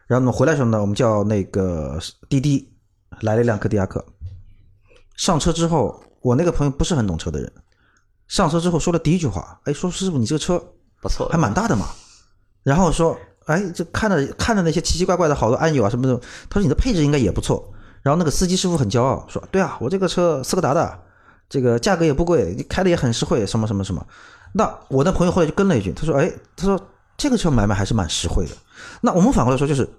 然后呢回来的时候呢，我们叫那个滴滴来了一辆柯迪亚克，上车之后，我那个朋友不是很懂车的人。上车之后说了第一句话，哎，说师傅你这个车不错，还蛮大的嘛。然后说，哎，这看着看着那些奇奇怪怪的好多按钮啊什么的，他说你的配置应该也不错。然后那个司机师傅很骄傲说，对啊，我这个车斯柯达的，这个价格也不贵，开的也很实惠，什么什么什么。那我那朋友后来就跟了一句，他说，哎，他说这个车买买还是蛮实惠的。那我们反过来说，就是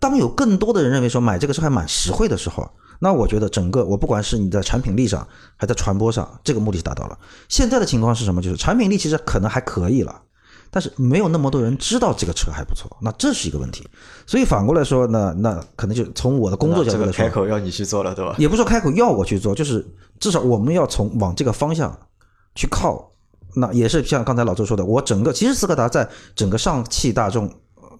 当有更多的人认为说买这个车还蛮实惠的时候，那我觉得整个我不管是你在产品力上，还在传播上，这个目的是达到了。现在的情况是什么？就是产品力其实可能还可以了，但是没有那么多人知道这个车还不错，那这是一个问题。所以反过来说，那那可能就从我的工作角度来说，开口要你去做了，对吧？也不是说开口要我去做，就是至少我们要从往这个方向去靠。那也是像刚才老周说的，我整个其实斯柯达在整个上汽大众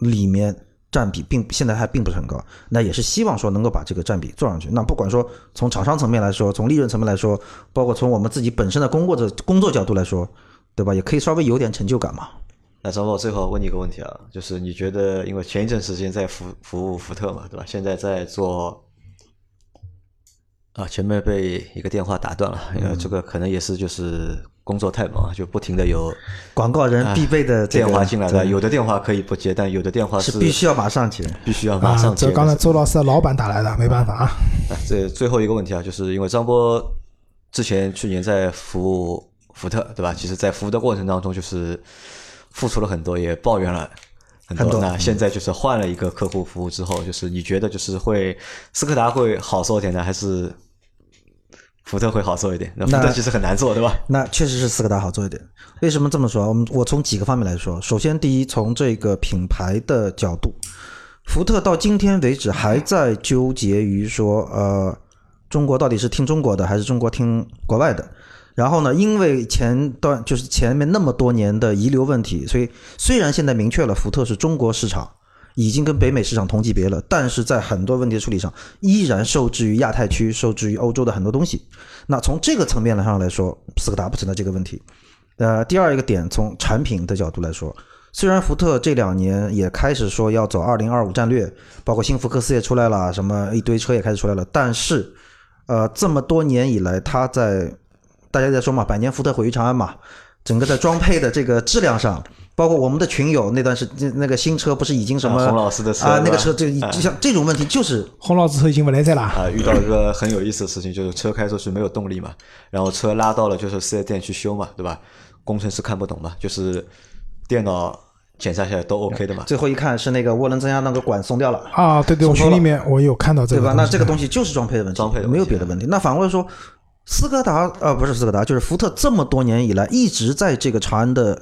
里面占比并现在还并不是很高，那也是希望说能够把这个占比做上去。那不管说从厂商层面来说，从利润层面来说，包括从我们自己本身的工作的工作角度来说，对吧？也可以稍微有点成就感嘛。那张波，最后问你一个问题啊，就是你觉得，因为前一阵时间在服服务福特嘛，对吧？现在在做啊，前面被一个电话打断了，因为这个可能也是就是工作太忙，就不停的有广告人必备的这个电话进来的，有的电话可以不接，但有的电话是必须要马上接。必须要马上。这刚才周老师的老板打来的，没办法啊。啊，这最后一个问题啊，就是因为张波之前去年在服务福特，对吧？其实，在服务的过程当中，就是付出了很多，也抱怨了很多。很多那现在就是换了一个客户服务之后，就是你觉得就是会斯柯达会好受点呢，还是福特会好做一点？那福特其实很难做，对吧？那确实是斯柯达好做一点。为什么这么说？我们我从几个方面来说。首先，第一，从这个品牌的角度，福特到今天为止还在纠结于说，呃，中国到底是听中国的还是中国听国外的。然后呢，因为前段就是前面那么多年的遗留问题，所以虽然现在明确了福特是中国市场，已经跟北美市场同级别了，但是在很多问题的处理上，依然受制于亚太区，受制于欧洲的很多东西。那从这个层面上来说，斯柯达不存在这个问题。呃，第二一个点，从产品的角度来说，虽然福特这两年也开始说要走二零二五战略，包括新福克斯也出来了，什么一堆车也开始出来了，但是，呃，这么多年以来，它在大家在说嘛，百年福特毁于长安嘛，整个在装配的这个质量上，包括我们的群友那段时那那个新车不是已经什么啊洪老师的车啊，那个车就就像这种问题就是洪老师车已经不来塞了，啊，遇到一个很有意思的事情，就是车开出去没有动力嘛，然后车拉到了就是四 S 店去修嘛，对吧？工程师看不懂嘛，就是电脑检查下来都 OK 的嘛。最后一看是那个涡轮增压那个管松掉了。啊，对对，我群里面我有看到这个对吧？那这个东西就是装配的问题，装配的没有别的问题。那反过来说，斯柯达呃不是斯柯达，就是福特这么多年以来一直在这个长安的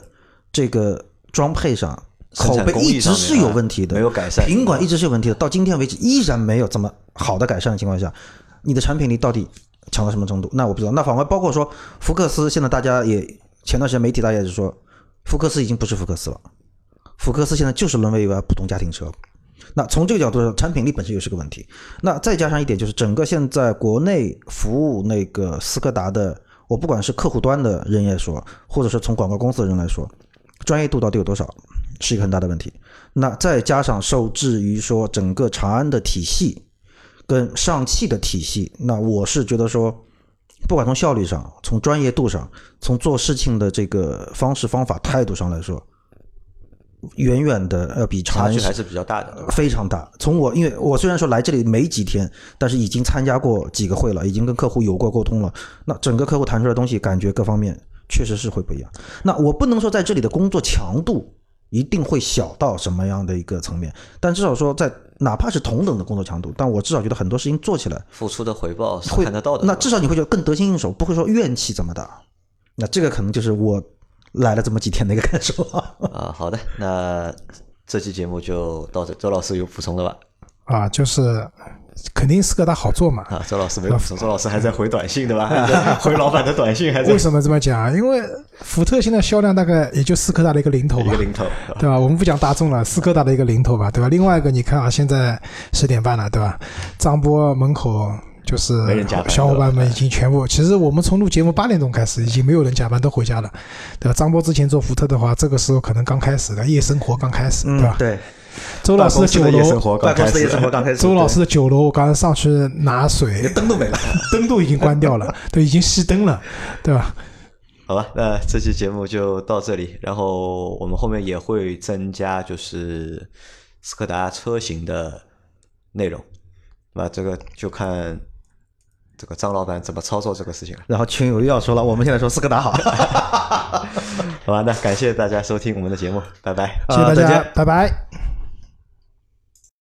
这个装配上口碑一直是有问题的，没有改善品管一直是有问题的，到今天为止依然没有这么好的改善的情况下，你的产品力到底强到什么程度？那我不知道。那反过来包括说福克斯，现在大家也前段时间媒体大家也是说，福克斯已经不是福克斯了，福克斯现在就是沦为一个普通家庭车。那从这个角度上，产品力本身又是个问题。那再加上一点，就是整个现在国内服务那个斯柯达的，我不管是客户端的人也说，或者是从广告公司的人来说，专业度到底有多少，是一个很大的问题。那再加上受制于说整个长安的体系跟上汽的体系，那我是觉得说，不管从效率上、从专业度上、从做事情的这个方式方法态度上来说，远远的要比长安差距还是比较大的，非常大。从我，因为我虽然说来这里没几天，但是已经参加过几个会了，已经跟客户有过沟通了。那整个客户谈出来的东西，感觉各方面确实是会不一样。那我不能说在这里的工作强度一定会小到什么样的一个层面，但至少说在哪怕是同等的工作强度，但我至少觉得很多事情做起来付出的回报是会看得到的。那至少你会觉得更得心应手，不会说怨气这么大。那这个可能就是我来了这么几天的一个感受啊。啊，好的，那这期节目就到这。周老师有补充的吧？啊，就是肯定斯柯达好做嘛。啊，周老师没有补充，周老师还在回短信对吧？回老板的短信，还在为什么这么讲？因为福特现在销量大概也就斯柯达的一个零头吧一个，零头。对吧？我们不讲大众了，斯柯达的一个零头吧，对吧？另外一个，你看啊，现在十点半了，对吧？张波门口就是没人加班小伙伴们已经全部，其实我们从录节目八点钟开始，已经没有人加班，都回家了，对吧？张波之前做福特的话，这个时候可能刚开始的夜生活刚开始，对吧？对，周老师的酒楼，刚开始办公室的夜生活刚开始。周老师的酒楼，我刚才上去拿水，灯都没了。灯都已经关掉了，都已经熄灯了，对吧？好吧，那这期节目就到这里，然后我们后面也会增加就是斯柯达车型的内容，那这个就看这个张老板怎么操作这个事情了，然后群友又要说了，我们现在说斯柯达好，好吧？那感谢大家收听我们的节目，拜拜。谢谢大家拜拜。